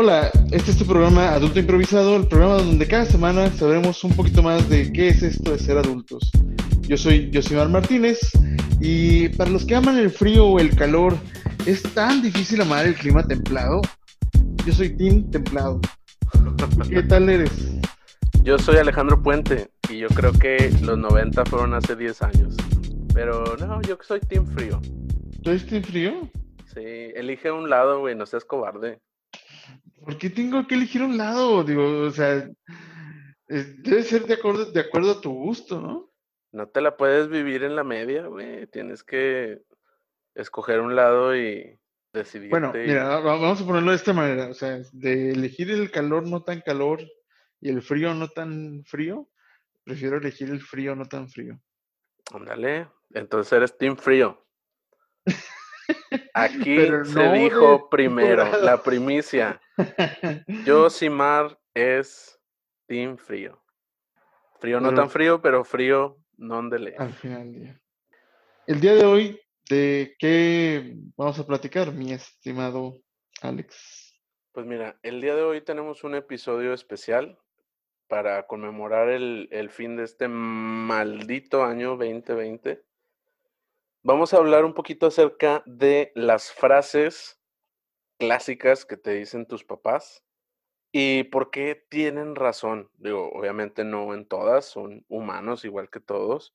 Hola, este es tu programa Adulto Improvisado, el programa donde cada semana sabremos un poquito más de qué es esto de ser adultos. Yo soy Josimar Martínez y para los que aman el frío o el calor, ¿es tan difícil amar el clima templado? Yo soy Tim Templado. ¿Qué tal eres? Yo soy Alejandro Puente y yo creo que los 90 fueron hace 10 años. Pero no, yo soy Team Frío. ¿Tú eres Team Frío? Sí, elige un lado, güey, no seas cobarde. ¿Por qué tengo que elegir un lado? Digo, o sea, debe ser de acuerdo, de acuerdo a tu gusto, ¿no? No te la puedes vivir en la media, güey. Tienes que escoger un lado y decidir. Bueno, mira, vamos a ponerlo de esta manera. O sea, de elegir el calor no tan calor y el frío no tan frío, prefiero elegir el frío no tan frío. Ándale, entonces eres Team Frío. Aquí se dijo primero, la primicia. Josimar es Team Frío. Frío no tan frío, pero frío no de Al final del día. El día de hoy, ¿de qué vamos a platicar, mi estimado Alex? Pues mira, el día de hoy tenemos un episodio especial para conmemorar el, el fin de este maldito año 2020 vamos a hablar un poquito acerca de las frases clásicas que te dicen tus papás y por qué tienen razón. Digo, obviamente no en todas, son humanos igual que todos,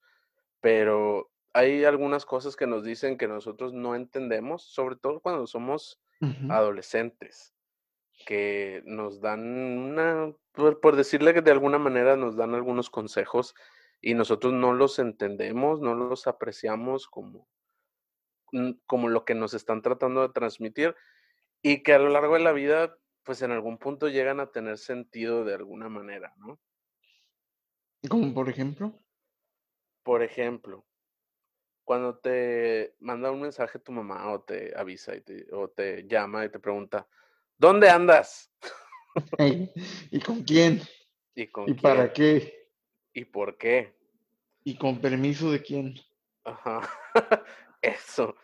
pero hay algunas cosas que nos dicen que nosotros no entendemos, sobre todo cuando somos adolescentes, que nos dan una, por, por decirle que de alguna manera nos dan algunos consejos y nosotros no los entendemos, no los apreciamos como, mm, como lo que nos están tratando de transmitir y que a lo largo de la vida, pues en algún punto llegan a tener sentido de alguna manera, ¿no? Como por ejemplo. Por ejemplo, cuando te manda un mensaje tu mamá o te avisa y o te llama y te pregunta, ¿dónde andas? ¿Y con quién? ¿Y, con ¿Y para qué? ¿Y por qué? ¿Y con permiso de quién? Ajá, eso.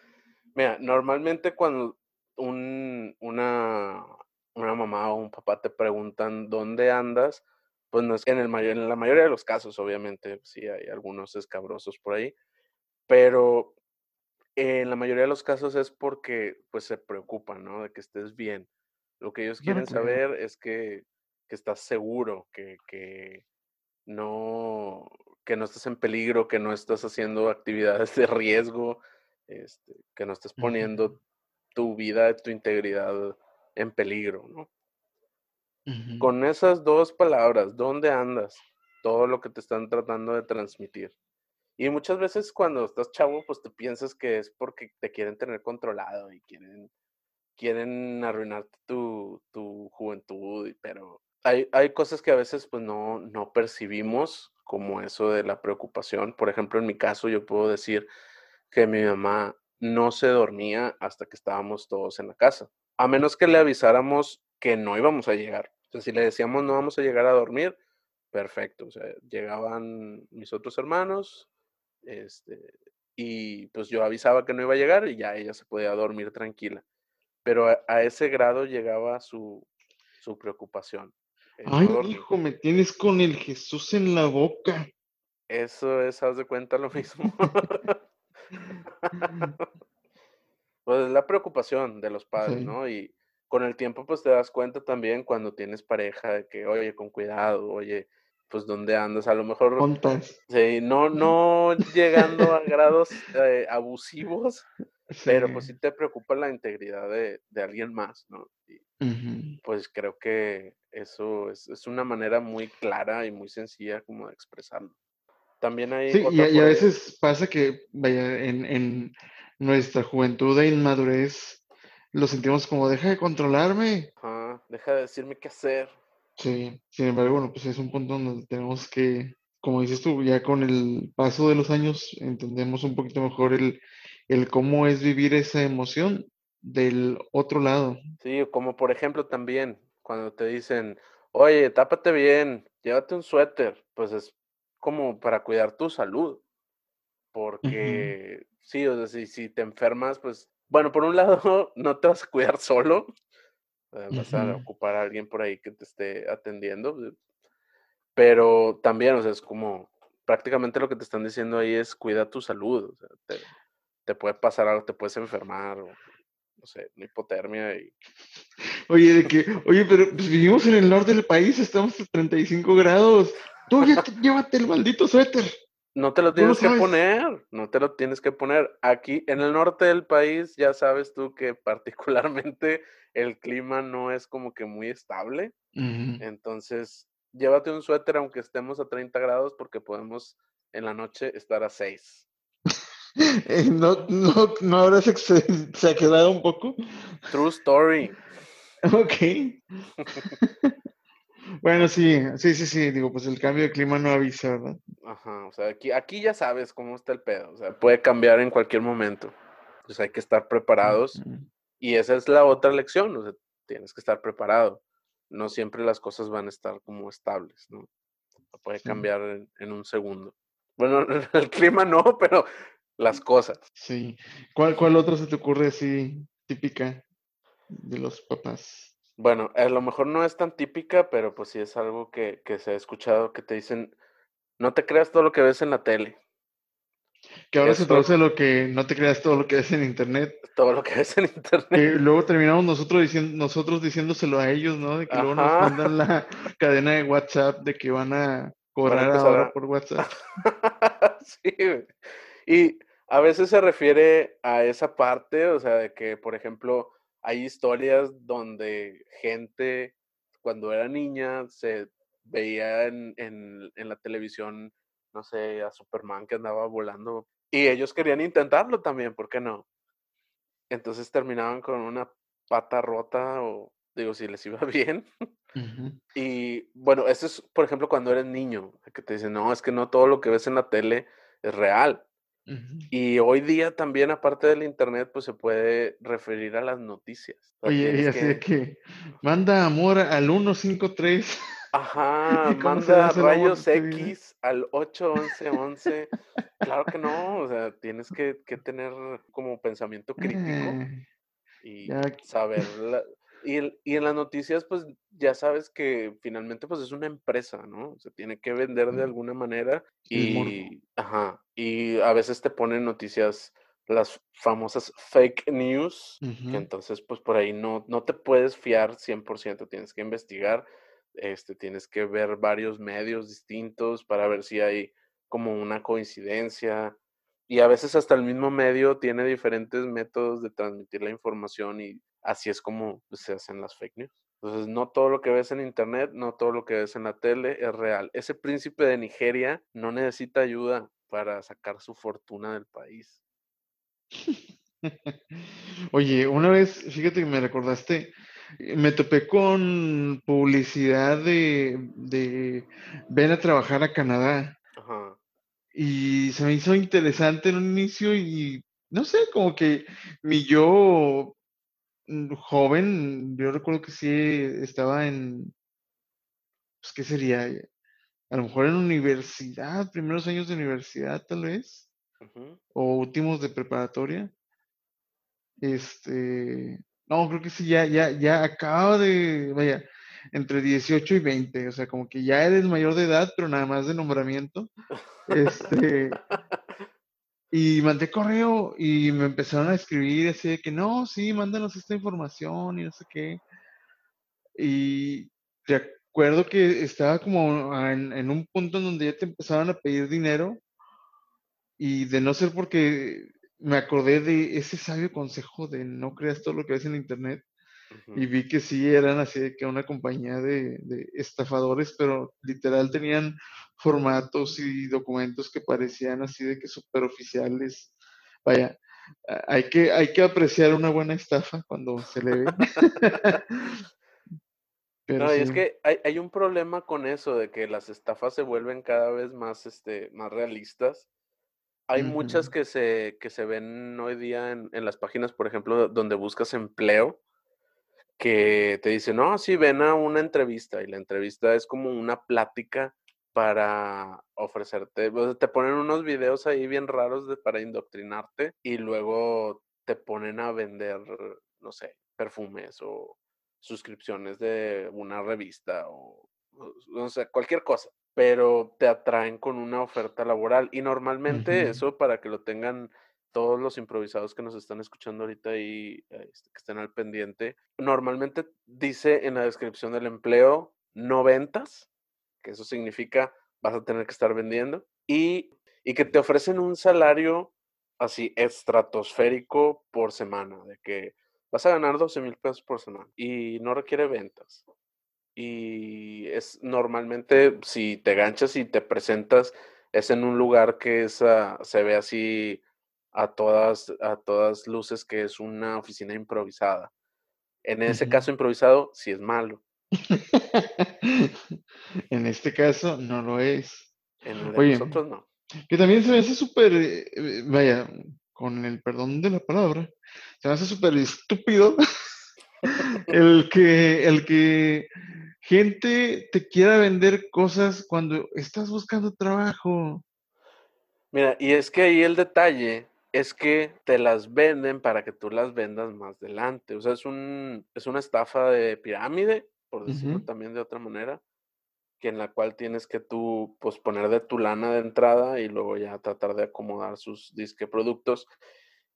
Mira, normalmente cuando un, una, una mamá o un papá te preguntan dónde andas, pues no es en, el mayor, en la mayoría de los casos, obviamente, sí hay algunos escabrosos por ahí, pero en la mayoría de los casos es porque pues se preocupan, ¿no? De que estés bien. Lo que ellos quieren saber es que, que estás seguro, que, que, no, que no estés en peligro, que no estás haciendo actividades de riesgo, este, que no estés poniendo tu vida, tu integridad en peligro, ¿no? Con esas dos palabras, ¿dónde andas? Todo lo que te están tratando de transmitir. Y muchas veces cuando estás chavo, pues te piensas que es porque te quieren tener controlado y quieren, quieren arruinarte tu, tu juventud, pero hay, hay cosas que a veces pues no, no percibimos como eso de la preocupación. Por ejemplo, en mi caso yo puedo decir que mi mamá no se dormía hasta que estábamos todos en la casa, a menos que le avisáramos que no íbamos a llegar. O sea, si le decíamos no vamos a llegar a dormir, perfecto. O sea, llegaban mis otros hermanos, este, y pues yo avisaba que no iba a llegar y ya ella se podía dormir tranquila. Pero a, ese grado llegaba su, su preocupación. Ay, hijo, me tienes con el Jesús en la boca. Eso es, haz de cuenta lo mismo. pues la preocupación de los padres, ¿no? Y con el tiempo, pues te das cuenta también cuando tienes pareja de que, oye, con cuidado, oye, pues dónde andas, a lo mejor. Sí, no, no llegando a grados eh, abusivos, pero pues sí te preocupa la integridad de, de alguien más, ¿no? Pues creo que eso es, es, una manera muy clara y muy sencilla como de expresarlo. También hay... Sí, y, a veces pasa que, vaya, en, en nuestra juventud e inmadurez lo sentimos como, deja de controlarme. deja de decirme qué hacer. Sí, sin embargo, bueno, pues es un punto donde tenemos que, como dices tú, ya con el paso de los años entendemos un poquito mejor el, el cómo es vivir esa emoción del otro lado. Sí, como por ejemplo también cuando te dicen, oye, tápate bien, llévate un suéter, pues es como para cuidar tu salud. Porque sí, o sea, si, si te enfermas, pues, bueno, por un lado, no te vas a cuidar solo, vas a ocupar a alguien por ahí que te esté atendiendo. Pero también, o sea, es como prácticamente lo que te están diciendo ahí es cuida tu salud. O sea, te, puede pasar algo, te puedes enfermar, o, no sé, una hipotermia y... Oye, de que, oye, pero pues, vivimos en el norte del país, estamos a 35 grados. Tú ya llévate el maldito suéter. No te lo tienes que poner, no te lo tienes que poner. Aquí en el norte del país ya sabes tú que particularmente el clima no es como que muy estable. Entonces, llévate un suéter aunque estemos a 30 grados porque podemos en la noche estar a 6. Eh, ¿No, no, no habrás exagerado un poco? True story. Ok. bueno, sí, sí, sí, sí, digo, pues el cambio de clima no avisa, ¿verdad? Ajá, o sea, aquí, aquí ya sabes cómo está el pedo, o sea, puede cambiar en cualquier momento. Entonces hay que estar preparados. Y esa es la otra lección, o sea, tienes que estar preparado. No siempre las cosas van a estar como estables, ¿no? Puede cambiar en, un segundo. Bueno, el clima no, pero las cosas. Sí. ¿Cuál, cuál otro se te ocurre así típica de los papás? Bueno, a lo mejor no es tan típica, pero pues sí es algo que, que se ha escuchado que te dicen, no te creas todo lo que ves en la tele. Que ahora se traduce lo que no te creas todo lo que ves en internet. Todo lo que ves en internet. Que luego terminamos nosotros diciendo, nosotros diciéndoselo a ellos, ¿no? De que luego nos mandan la cadena de WhatsApp de que van a cobrar ahora por WhatsApp. sí, y a veces se refiere a esa parte, o sea, de que, por ejemplo, hay historias donde gente cuando era niña se veía en, en, en la televisión no sé, a Superman que andaba volando. Y ellos querían intentarlo también, ¿por qué no? Entonces terminaban con una pata rota o digo, si les iba bien. Y bueno, eso es, por ejemplo, cuando eres niño, que te dicen, no, es que no todo lo que ves en la tele es real. Y hoy día también, aparte del internet, pues se puede referir a las noticias. Oye, y así de que manda amor al 153. Ajá, manda rayos X al 81111. claro que no, o sea, tienes que, tener como pensamiento crítico eh, y saber. Y, y, en las noticias, pues ya sabes que finalmente, pues es una empresa, ¿no? Se tiene que vender de alguna manera y, ajá, y a veces te ponen noticias las famosas fake news, que entonces pues por ahí no, no te puedes fiar 100%, tienes que investigar este, tienes que ver varios medios distintos para ver si hay como una coincidencia. Y a veces hasta el mismo medio tiene diferentes métodos de transmitir la información y así es como se hacen las fake news. Entonces, no todo lo que ves en internet, no todo lo que ves en la tele es real. Ese príncipe de Nigeria no necesita ayuda para sacar su fortuna del país. Oye, una vez, fíjate que me recordaste, me topé con publicidad de, de ven a trabajar a Canadá. Y se me hizo interesante en un inicio y no sé, como que mi yo joven, yo recuerdo que sí estaba en, pues, ¿qué sería? A lo mejor en universidad, primeros años de universidad tal vez, o últimos de preparatoria. Este, no, creo que sí, ya, ya, ya acaba de, vaya, entre 18 y 20, o sea, como que ya eres mayor de edad, pero nada más de nombramiento. Este, y mandé correo y me empezaron a escribir así de que no, sí, mándanos esta información y no sé qué. Y recuerdo que estaba como en, en un punto en donde ya te empezaban a pedir dinero y de no ser porque me acordé de ese sabio consejo de no creas todo lo que ves en internet y vi que sí eran así de que una compañía de, estafadores, pero literal tenían formatos y documentos que parecían así de que súper oficiales. Vaya, hay que, hay que apreciar una buena estafa cuando se le ve. no, y es que hay, hay, un problema con eso, de que las estafas se vuelven cada vez más, este, más realistas hay muchas que se, que se ven hoy día en, las páginas, por ejemplo, donde buscas empleo, que te dicen, no, sí, ven a una entrevista y la entrevista es como una plática para ofrecerte, te ponen unos videos ahí bien raros de, para indoctrinarte y luego te ponen a vender, no sé, perfumes o suscripciones de una revista o, no sé, cualquier cosa, pero te atraen con una oferta laboral y normalmente eso para que lo tengan todos los improvisados que nos están escuchando ahorita y este, que estén al pendiente, normalmente dice en la descripción del empleo no ventas, que eso significa vas a tener que estar vendiendo, y, y que te ofrecen un salario así estratosférico por semana, de que vas a ganar 12 mil pesos por semana y no requiere ventas. Y es normalmente si te ganchas y te presentas, es en un lugar que es, ah, se ve así a todas, a todas luces que es una oficina improvisada. En ese caso improvisado, sí es malo. en este caso no lo es. En el de nosotros no. Que también se me hace súper, eh, vaya, con el perdón de la palabra, se me hace súper estúpido el que, el que gente te quiera vender cosas cuando estás buscando trabajo. Mira, y es que ahí el detalle es que te las venden para que tú las vendas más adelante. O sea, es, un, es una estafa de pirámide, por decirlo también de otra manera que en la cual tienes que tú pues poner de tu lana de entrada y luego ya tratar de acomodar sus disque productos.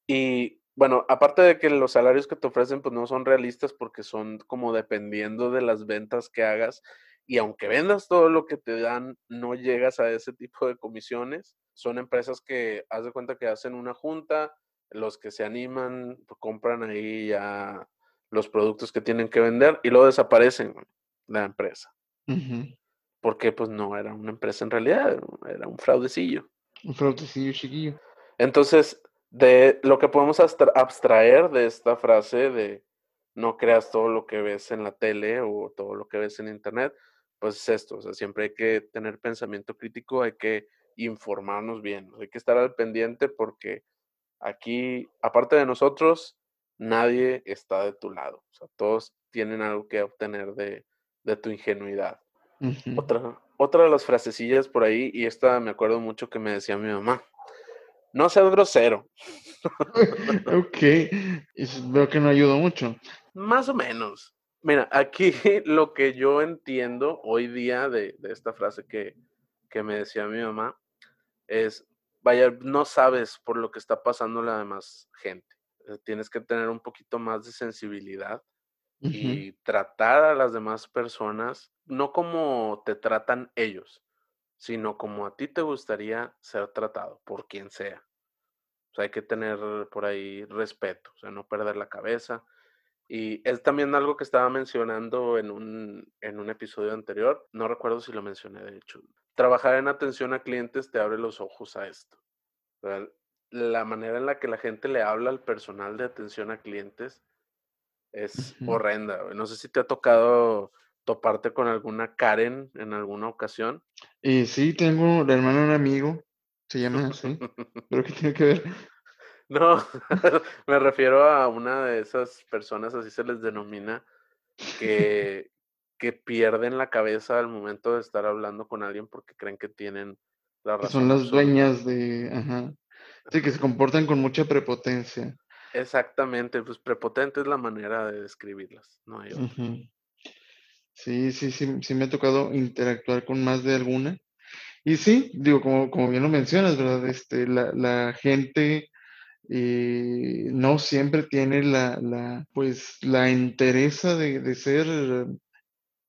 Y bueno, aparte de que los salarios que te ofrecen pues no son realistas porque son como dependiendo de las ventas que hagas y aunque vendas todo lo que te dan, no llegas a ese tipo de comisiones. Son empresas que haz de cuenta que hacen una junta, los que se animan pues, compran ahí ya los productos que tienen que vender y luego desaparecen la empresa porque pues no era una empresa en realidad, era un fraudecillo. Un fraudecillo chiquillo. Entonces, de lo que podemos abstraer de esta frase de no creas todo lo que ves en la tele o todo lo que ves en internet, pues es esto, o sea, siempre hay que tener pensamiento crítico, hay que informarnos bien, hay que estar al pendiente porque aquí, aparte de nosotros, nadie está de tu lado, o sea, todos tienen algo que obtener de, de tu ingenuidad otra, otra de las frasecillas por ahí, y esta me acuerdo mucho que me decía mi mamá. No seas grosero. ok, veo que no ayudó mucho. Más o menos. Mira, aquí lo que yo entiendo hoy día de, esta frase que, que, me decía mi mamá es, vaya, no sabes por lo que está pasando la demás gente. Eh, tienes que tener un poquito más de sensibilidad y tratar a las demás personas no como te tratan ellos, sino como a ti te gustaría ser tratado por quien sea. O sea, hay que tener por ahí respeto, o sea, no perder la cabeza. Y es también algo que estaba mencionando en un, en un episodio anterior, no recuerdo si lo mencioné de hecho. Trabajar en atención a clientes te abre los ojos a esto. La manera en la que la gente le habla al personal de atención a clientes es horrenda. No sé si te ha tocado toparte con alguna Karen en alguna ocasión. Eh, sí, tengo la hermana de un amigo, se llama así, pero ¿qué tiene que ver? No, me refiero a una de esas personas, así se les denomina, que, que pierden la cabeza al momento de estar hablando con alguien porque creen que tienen la razón. Son las dueñas de, ajá. Sí, que se comportan con mucha prepotencia. Exactamente, pues prepotente es la manera de describirlas, no hay Sí, sí, sí, sí me ha tocado interactuar con más de alguna. Y sí, digo, como, como bien lo mencionas, ¿verdad? Este, la, la gente eh, no siempre tiene la, la, pues, la interesa de, de ser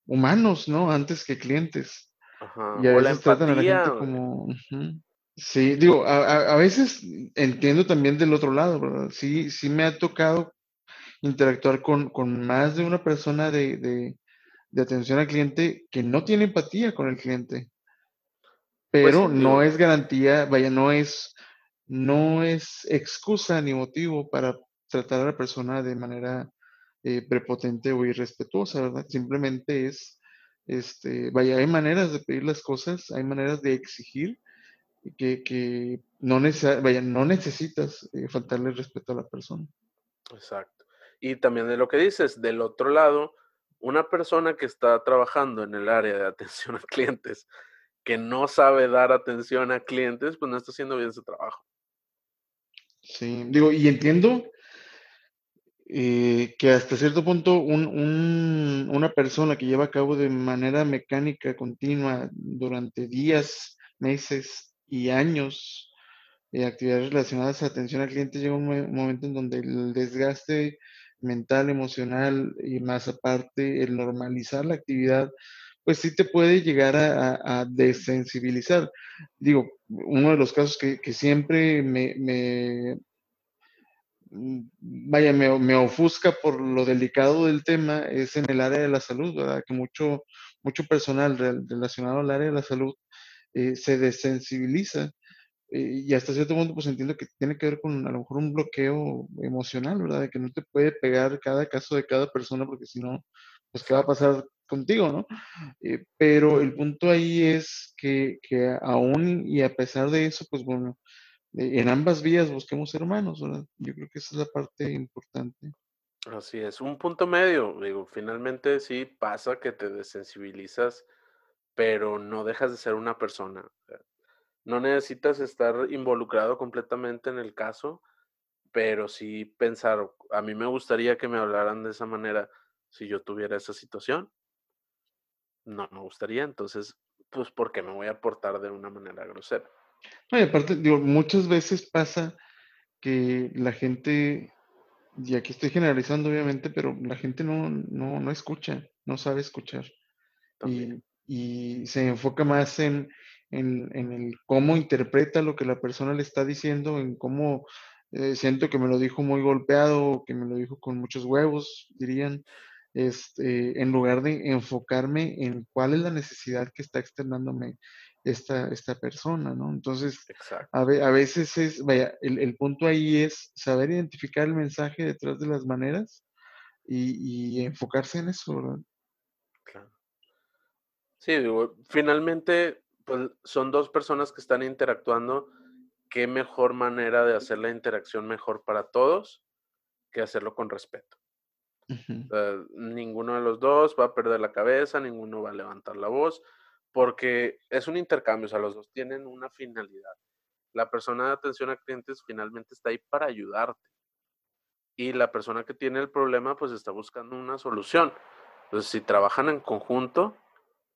humanos, ¿no? Antes que clientes. Ajá. Y a veces tratan a la gente como... Sí, digo, a, a, veces entiendo también del otro lado, ¿verdad? Sí, sí me ha tocado interactuar con, con más de una persona de, de, de, atención al cliente que no tiene empatía con el cliente. Pues Pero no es garantía, vaya, no es, no es excusa ni motivo para tratar a la persona de manera eh, prepotente o irrespetuosa, ¿verdad? Simplemente es, este, vaya, hay maneras de pedir las cosas, hay maneras de exigir que, no, vaya, no necesitas eh, faltarle respeto a la persona. Exacto. Y también de lo que dices, del otro lado, una persona que está trabajando en el área de atención a clientes, que no sabe dar atención a clientes, pues no está haciendo bien su trabajo. Sí, digo, y entiendo, eh, que hasta cierto punto una persona que lleva a cabo de manera mecánica continua durante días, meses y años eh, actividades relacionadas a atención al cliente llega un, momento en donde el desgaste mental, emocional y más aparte el normalizar la actividad, pues sí te puede llegar a, desensibilizar. Digo, uno de los casos que, siempre me, mm, vaya, me, ofusca por lo delicado del tema es en el área de la salud, ¿verdad? Que mucho, mucho personal relacionado al área de la salud eh, se desensibiliza eh, y hasta cierto punto pues entiendo que tiene que ver con a lo mejor un bloqueo emocional, ¿verdad? De que no te puede pegar cada caso de cada persona porque si no, pues qué va a pasar contigo, ¿no? Eh, pero el punto ahí es que, que, aún y a pesar de eso, pues bueno, en ambas vías busquemos hermanos, ¿verdad? Yo creo que esa es la parte importante. Así es, un punto medio, digo, finalmente sí pasa que te desensibilizas, pero no dejas de ser una persona. No necesitas estar involucrado completamente en el caso, pero sí pensar, a mí me gustaría que me hablaran de esa manera si yo tuviera esa situación. No me gustaría, entonces, pues, ¿por qué me voy a portar de una manera grosera? No, y aparte, digo, muchas veces pasa que la gente, y aquí estoy generalizando obviamente, pero la gente no, no, no escucha, no sabe escuchar. Y, y, se enfoca más en, en, el cómo interpreta lo que la persona le está diciendo, en cómo eh, siento que me lo dijo muy golpeado, que me lo dijo con muchos huevos, dirían, este, en lugar de enfocarme en cuál es la necesidad que está externándome esta, esta persona, ¿no? Entonces, a, a, veces es, vaya, el, punto ahí es saber identificar el mensaje detrás de las maneras y, y enfocarse en eso, ¿verdad? Claro. Sí, finalmente pues son dos personas que están interactuando. ¿Qué mejor manera de hacer la interacción mejor para todos que hacerlo con respeto? ninguno de los dos va a perder la cabeza, ninguno va a levantar la voz, porque es un intercambio, o sea, los dos tienen una finalidad. La persona de atención a clientes finalmente está ahí para ayudarte. Y la persona que tiene el problema, pues está buscando una solución. Entonces, si trabajan en conjunto,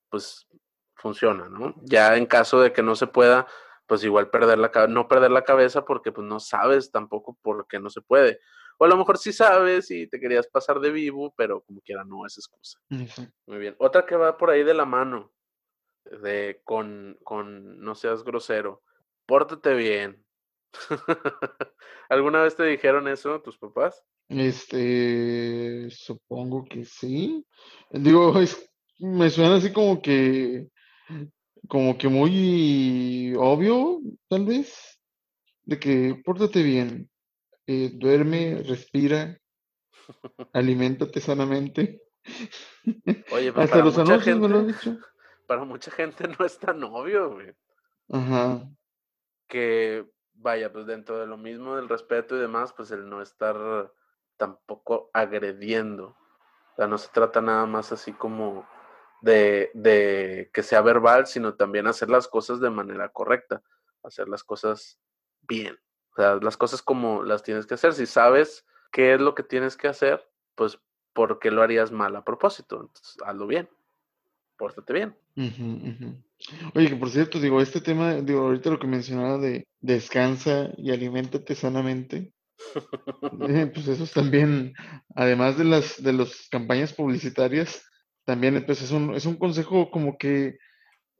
pues funciona, ¿no? Ya en caso de que no se pueda, pues igual perder la no perder la cabeza porque pues no sabes tampoco por qué no se puede. O a lo mejor sí sabes y te querías pasar de vivo, pero como quiera no es excusa. Muy bien. Otra que va por ahí de la mano, de con, con no seas grosero, pórtate bien. ¿Alguna vez te dijeron eso tus papás? Este, supongo que sí. Digo, me suena así como que como que muy obvio, tal vez, de que pórtate bien, eh, duerme, respira, aliméntate sanamente. Oye, pero Hasta los anuncios me lo han dicho. Para mucha gente no es tan obvio, güey. Ajá. Que vaya, pues dentro de lo mismo del respeto y demás, pues el no estar tampoco agrediendo. O sea, no se trata nada más así como de, que sea verbal, sino también hacer las cosas de manera correcta, hacer las cosas bien, o sea, las cosas como las tienes que hacer. Si sabes qué es lo que tienes que hacer, pues, ¿por qué lo harías mal a propósito? Entonces, hazlo bien, pórtate bien. Oye, que por cierto, digo, este tema, digo, ahorita lo que mencionaba de descansa y aliméntate sanamente, eh, pues eso también, además de las de las campañas publicitarias, también pues, es un, es un consejo como que,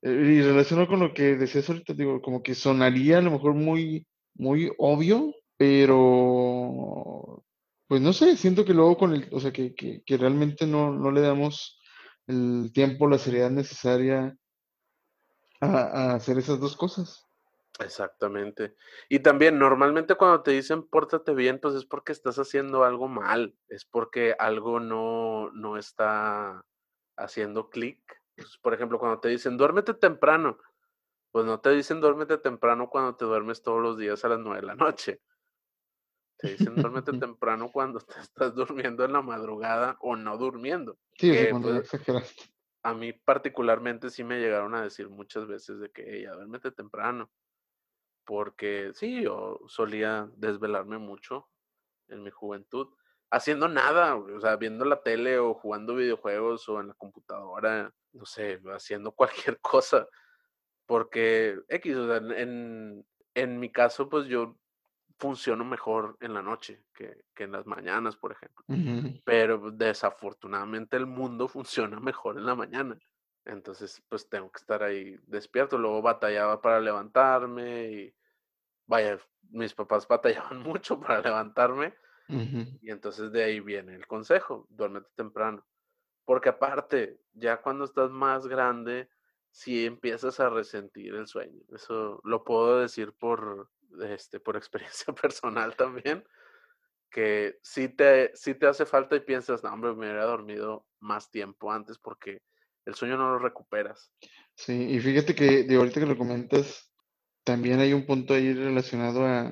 eh, y relacionado con lo que decías ahorita, digo, como que sonaría a lo mejor muy, muy obvio, pero pues no sé, siento que luego con el, o sea, que, que, realmente no, no, le damos el tiempo, la seriedad necesaria a, a, hacer esas dos cosas. Exactamente. Y también normalmente cuando te dicen pórtate bien, pues es porque estás haciendo algo mal, es porque algo no, no está haciendo clic. Pues, por ejemplo, cuando te dicen duérmete temprano, pues no te dicen duérmete temprano cuando te duermes todos los días a las nueve de la noche. Te dicen duérmete temprano cuando te estás durmiendo en la madrugada o no durmiendo. Sí, cuando pues, A mí particularmente sí me llegaron a decir muchas veces de que ella duérmete temprano. Porque sí, yo solía desvelarme mucho en mi juventud haciendo nada, o sea, viendo la tele o jugando videojuegos o en la computadora, no sé, haciendo cualquier cosa. Porque X, o sea, en, en mi caso, pues yo funciono mejor en la noche que, que en las mañanas, por ejemplo. Pero desafortunadamente el mundo funciona mejor en la mañana. Entonces, pues tengo que estar ahí despierto. Luego batallaba para levantarme y vaya, mis papás batallaban mucho para levantarme. Y entonces de ahí viene el consejo, duérmete temprano. Porque aparte, ya cuando estás más grande, si empiezas a resentir el sueño. Eso lo puedo decir por, este, por experiencia personal también, que si te, si te hace falta y piensas, no, hombre, me hubiera dormido más tiempo antes porque el sueño no lo recuperas. Sí, y fíjate que de ahorita que lo comentas, también hay un punto ahí relacionado a,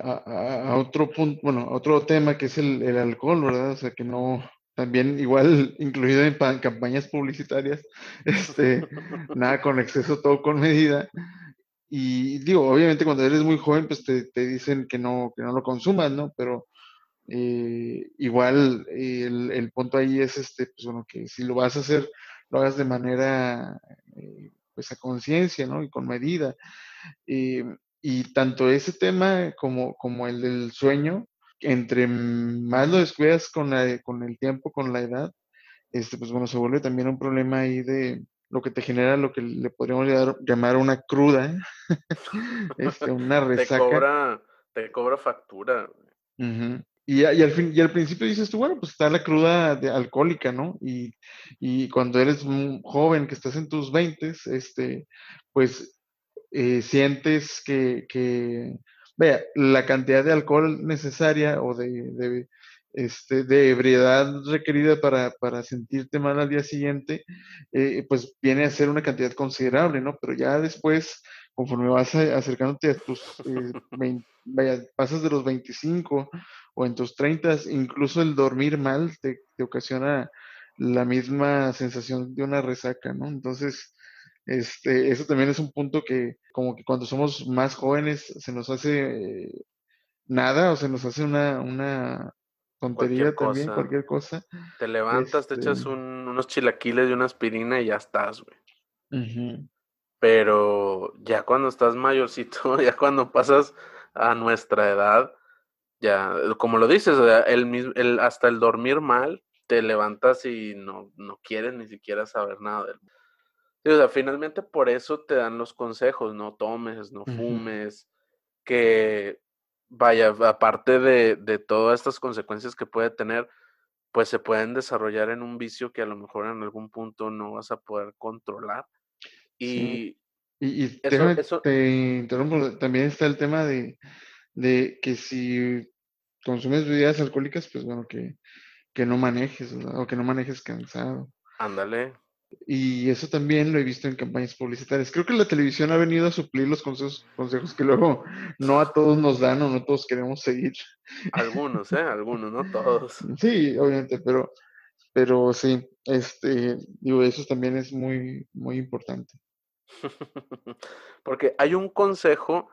a, otro punto, bueno, otro tema que es el, alcohol, ¿verdad? O sea, que no, también igual incluido en campañas publicitarias, este, nada con exceso, todo con medida. Y digo, obviamente cuando eres muy joven, pues te, te dicen que no, que no lo consumas, ¿no? Pero eh, igual el, el, punto ahí es este, pues bueno, que si lo vas a hacer, lo hagas de manera, eh, pues a conciencia, ¿no? Y con medida. Eh, y tanto ese tema como, como el del sueño, entre más lo descuidas con, la, con el tiempo, con la edad, este, pues bueno, se vuelve también un problema ahí de lo que te genera lo que le podríamos llamar una cruda, este, una resaca. Te cobra, te cobra factura. y, y, al fin, y al principio dices tú, bueno, pues está la cruda de, alcohólica, ¿no? Y, y cuando eres joven, que estás en tus 20, este, pues eh, sientes que, que vea, la cantidad de alcohol necesaria o de, este, de ebriedad requerida para, para, sentirte mal al día siguiente, eh, pues viene a ser una cantidad considerable, ¿no? Pero ya después, conforme vas acercándote a tus, eh, vaya, pasas de los 25 o en tus 30, incluso el dormir mal te, te ocasiona la misma sensación de una resaca, ¿no? Entonces, este, eso también es un punto que como que cuando somos más jóvenes se nos hace nada o se nos hace una, una tontería también, cualquier cosa. Te levantas, te echas este unos chilaquiles y una aspirina y ya estás, güey. Pero ya cuando estás mayorcito, ya cuando pasas a nuestra edad, ya, como lo dices, el, el, hasta el dormir mal, te levantas y no, no quieres ni siquiera saber nada del mundo o sea, finalmente por eso te dan los consejos, no tomes, no fumes, que vaya, aparte de, de, todas estas consecuencias que puede tener, pues se pueden desarrollar en un vicio que a lo mejor en algún punto no vas a poder controlar. Y, y, eso, te interrumpo, también está el tema de, de que si consumes bebidas alcohólicas, pues bueno, que, que no manejes, o que no manejes cansado. Ándale. Y eso también lo he visto en campañas publicitarias. Creo que la televisión ha venido a suplir los consejos, consejos que luego no a todos nos dan o no todos queremos seguir. Algunos, ¿eh? Algunos, no todos. Sí, obviamente, pero, pero sí, este, digo, eso también es muy, muy importante. Porque hay un consejo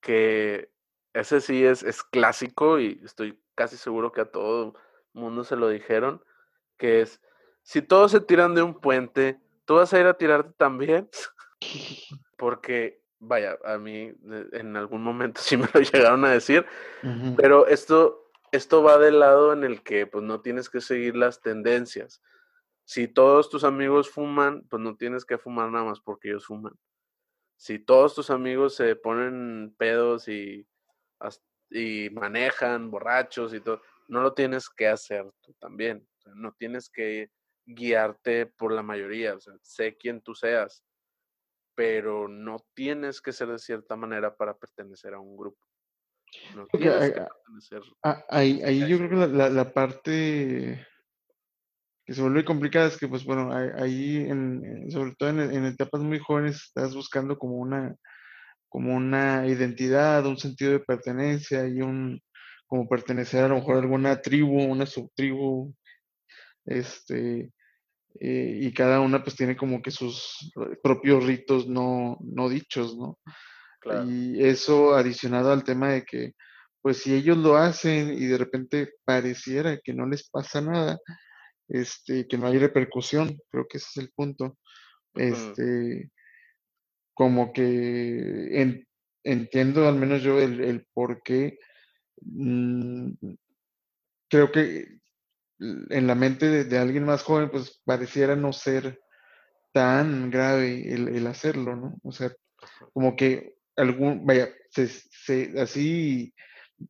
que ese sí es, es clásico y estoy casi seguro que a todo mundo se lo dijeron, que es si todos se tiran de un puente, ¿tú vas a ir a tirarte también? Porque, vaya, a mí en algún momento sí me lo llegaron a decir, pero esto, esto va del lado en el que pues no tienes que seguir las tendencias. Si todos tus amigos fuman, pues no tienes que fumar nada más porque ellos fuman. Si todos tus amigos se ponen pedos y, y manejan borrachos y todo, no lo tienes que hacer tú también. no tienes que guiarte por la mayoría, o sea, sé quién tú seas, pero no tienes que ser de cierta manera para pertenecer a un grupo. No tienes que pertenecer. Ahí, ahí yo creo que la, la, parte que se vuelve complicada es que, pues bueno, ahí, en, sobre todo en, en, etapas muy jóvenes, estás buscando como una, como una identidad, un sentido de pertenencia y un, como pertenecer a lo mejor a alguna tribu, una subtribu, este, eh, y cada una pues tiene como que sus propios ritos no, no dichos, ¿no? Y eso adicionado al tema de que pues si ellos lo hacen y de repente pareciera que no les pasa nada, este, que no hay repercusión, creo que ese es el punto. Este, como que entiendo al menos yo el, por qué. Mm, creo que en la mente de, alguien más joven, pues pareciera no ser tan grave el, hacerlo, ¿no? O sea, como que algún, vaya, así,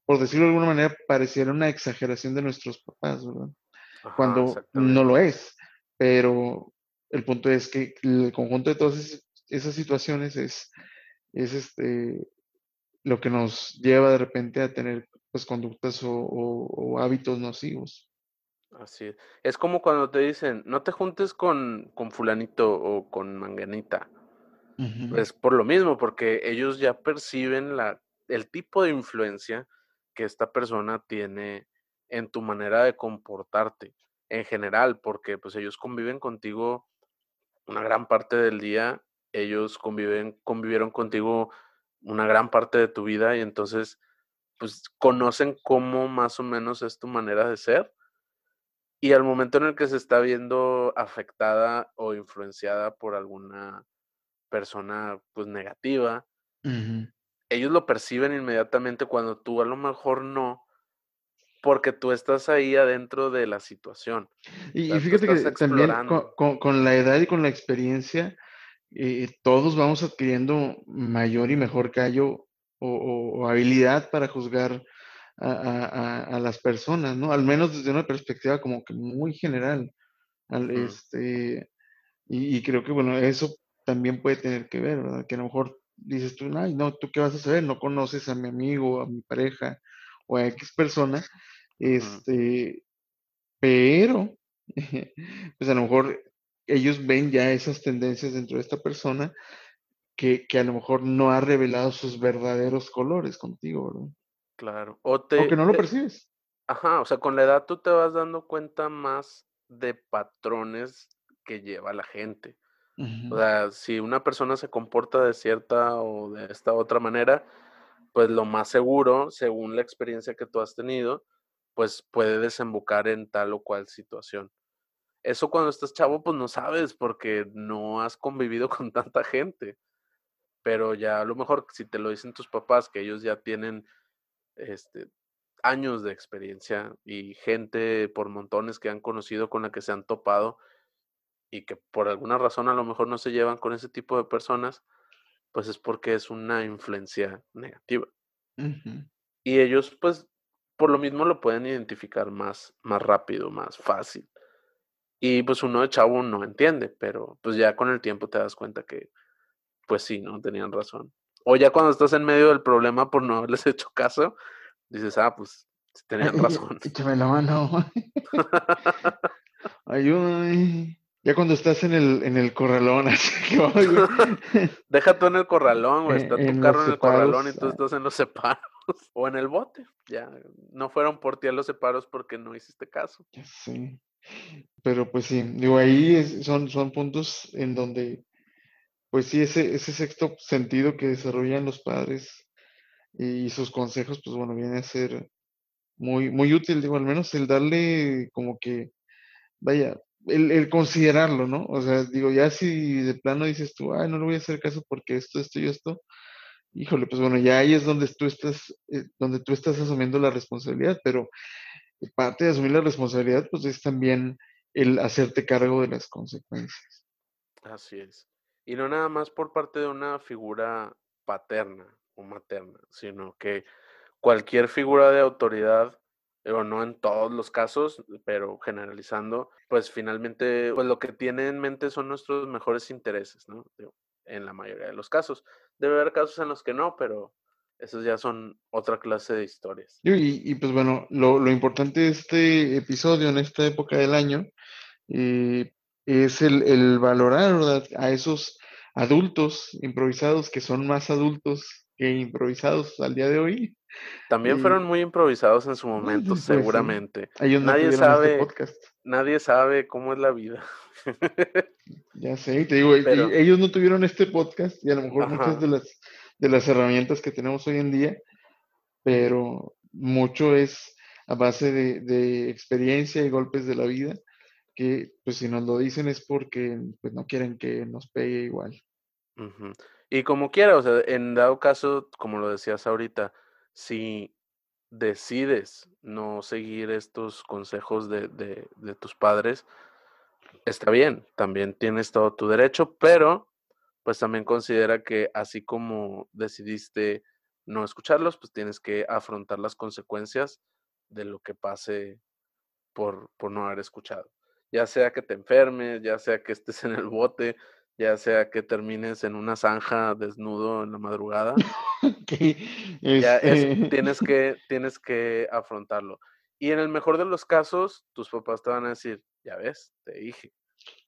por decirlo de alguna manera, pareciera una exageración de nuestros papás, ¿verdad? Cuando no lo es, pero el punto es que el conjunto de todas esas situaciones es, es este, lo que nos lleva de repente a tener pues conductas o hábitos nocivos. Así es. Es como cuando te dicen, no te juntes con, con fulanito o con manganita. Es por lo mismo, porque ellos ya perciben la, el tipo de influencia que esta persona tiene en tu manera de comportarte en general, porque pues ellos conviven contigo una gran parte del día, ellos conviven, convivieron contigo una gran parte de tu vida y entonces pues conocen cómo más o menos es tu manera de ser y al momento en el que se está viendo afectada o influenciada por alguna persona pues negativa, ellos lo perciben inmediatamente cuando tú a lo mejor no, porque tú estás ahí adentro de la situación. Y, fíjate que también con, la edad y con la experiencia, eh, todos vamos adquiriendo mayor y mejor callo o habilidad para juzgar a, las personas, ¿no? Al menos desde una perspectiva como que muy general. este, y, creo que, bueno, eso también puede tener que ver, ¿verdad? Que a lo mejor dices tú, ay, no, ¿tú qué vas a saber? No conoces a mi amigo, a mi pareja o a X persona, este, pero, pues a lo mejor ellos ven ya esas tendencias dentro de esta persona que, que, a lo mejor no ha revelado sus verdaderos colores contigo, ¿verdad? Claro. O que no lo percibes. Ajá, o sea, con la edad tú te vas dando cuenta más de patrones que lleva la gente. O sea, si una persona se comporta de cierta o de esta otra manera, pues lo más seguro, según la experiencia que tú has tenido, pues puede desembocar en tal o cual situación. Eso cuando estás chavo, pues no sabes porque no has convivido con tanta gente. Pero ya a lo mejor si te lo dicen tus papás, que ellos ya tienen este, años de experiencia y gente por montones que han conocido con la que se han topado y que por alguna razón a lo mejor no se llevan con ese tipo de personas, pues es porque es una influencia negativa. Y ellos pues por lo mismo lo pueden identificar más, más rápido, más fácil. Y pues uno de chavo no entiende, pero pues ya con el tiempo te das cuenta que pues sí, no tenían razón. O ya cuando estás en medio del problema por no haberles hecho caso, dices, ah, pues tenían razón. Échame la mano. Ayúdame. Ya cuando estás en el, en el corralón, así que Deja tú en el corralón, güey. Está tu carro en el corralón y tú estás en los separos. O en el bote. Ya. No fueron por ti a los separos porque no hiciste caso. Sí. Pero pues sí, digo, ahí son, son puntos en donde pues sí, ese, ese sexto sentido que desarrollan los padres y sus consejos, pues bueno, viene a ser muy, muy útil, digo, al menos el darle como que, vaya, el, considerarlo, ¿no? O sea, digo, ya si de plano dices tú, ay, no le voy a hacer caso porque esto, esto y esto, híjole, pues bueno, ya ahí es donde tú estás, eh, donde tú estás asumiendo la responsabilidad, pero parte de asumir la responsabilidad, pues es también el hacerte cargo de las consecuencias. Así es. Y no nada más por parte de una figura paterna o materna, sino que cualquier figura de autoridad, o no en todos los casos, pero generalizando, pues finalmente, pues lo que tiene en mente son nuestros mejores intereses, ¿no? En la mayoría de los casos. Debe haber casos en los que no, pero esos ya son otra clase de historias. Y, pues bueno, lo, importante de este episodio en esta época del año eh, es el, el valorar ¿verdad? a esos adultos improvisados que son más adultos que improvisados al día de hoy. También fueron muy improvisados en su momento, pues seguramente. nadie sabe, este nadie sabe cómo es la vida. ya sé, te digo, ellos no tuvieron este podcast y a lo mejor muchas de las, de las herramientas que tenemos hoy en día, pero mucho es a base de, experiencia y golpes de la vida, pues si nos lo dicen es porque pues no quieren que nos pegue igual. Y como quiera, o sea, en dado caso, como lo decías ahorita, si decides no seguir estos consejos de, de tus padres, está bien, también tienes todo tu derecho, pero pues también considera que así como decidiste no escucharlos, pues tienes que afrontar las consecuencias de lo que pase por, por no haber escuchado. Ya sea que te enfermes, ya sea que estés en el bote, ya sea que termines en una zanja desnudo en la madrugada. Ya este tienes, que, tienes que afrontarlo. Y en el mejor de los casos, tus papás te van a decir, ya ves, te dije.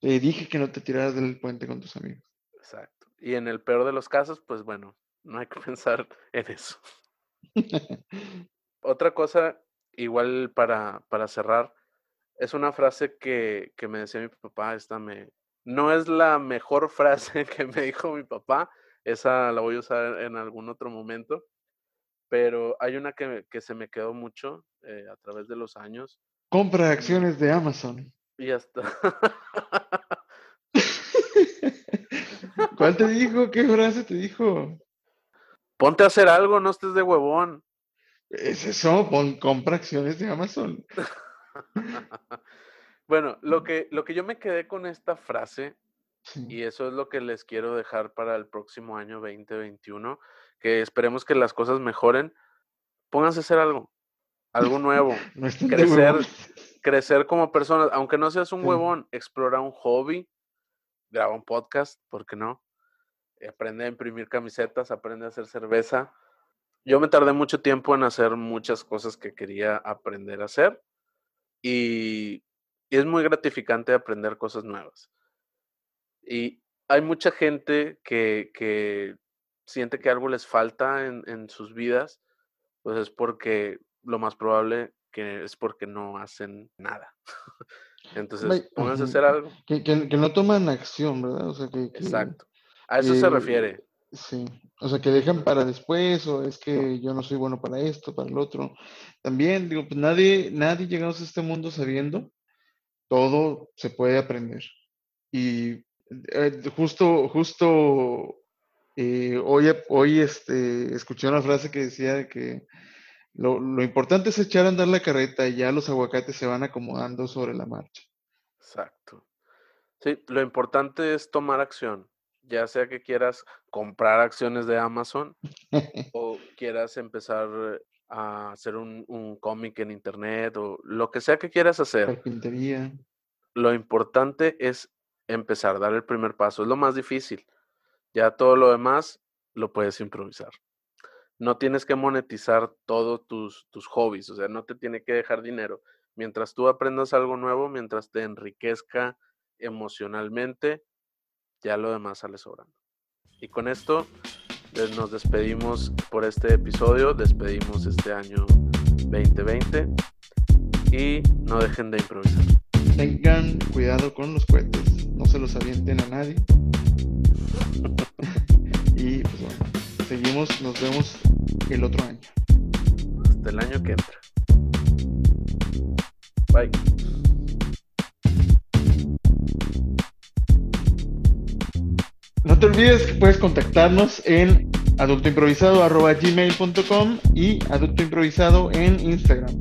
Te dije que no te tiraras del puente con tus amigos. Exacto. Y en el peor de los casos, pues bueno, no hay que pensar en eso. Otra cosa, igual para, para cerrar, es una frase que, que, me decía mi papá, esta me... No es la mejor frase que me dijo mi papá, esa la voy a usar en algún otro momento, pero hay una que, que se me quedó mucho eh, a través de los años. Compra acciones de Amazon. Y ya está. ¿Cuál te dijo? ¿Qué frase te dijo? Ponte a hacer algo, no estés de huevón. Es eso, pon, compra acciones de Amazon. bueno, lo que, lo que yo me quedé con esta frase, y eso es lo que les quiero dejar para el próximo año 2021, que esperemos que las cosas mejoren, pónganse a hacer algo, algo nuevo, crecer, crecer como personas, aunque no seas un huevón, explora un hobby, graba un podcast, ¿por qué no? Aprende a imprimir camisetas, aprende a hacer cerveza. Yo me tardé mucho tiempo en hacer muchas cosas que quería aprender a hacer y, es muy gratificante aprender cosas nuevas. Y hay mucha gente que, siente que algo les falta en, en, sus vidas, pues es porque lo más probable que es porque no hacen nada. Entonces, pónganse a hacer algo. Que, que, no toman acción, ¿verdad? O sea, que, Exacto. A eso se refiere. Sí. O sea, que dejan para después, o es que yo no soy bueno para esto, para el otro. También, digo, pues nadie, nadie llegamos a este mundo sabiendo, todo se puede aprender. Y eh, justo, justo eh, hoy, hoy este, escuché una frase que decía que lo, importante es echar a andar la carreta y ya los aguacates se van acomodando sobre la marcha. Exacto. Sí, lo importante es tomar acción, ya sea que quieras comprar acciones de Amazon o quieras empezar a hacer un, un cómic en internet o lo que sea que quieras hacer. Carpintería. Lo importante es empezar, dar el primer paso. Es lo más difícil. Ya todo lo demás lo puedes improvisar no tienes que monetizar todos tus, tus hobbies, o sea, no te tiene que dejar dinero. Mientras tú aprendas algo nuevo, mientras te enriquezca emocionalmente, ya lo demás sale sobrando. Y con esto nos despedimos por este episodio, despedimos este año 2020 y no dejen de improvisar. Tengan cuidado con los cohetes, no se los avienten a nadie. y pues bueno seguimos, nos vemos el otro año. Hasta el año que entra. Bye. No te olvides que puedes contactarnos en adultoimprovisado.gmail.com y adultoimprovisado en Instagram.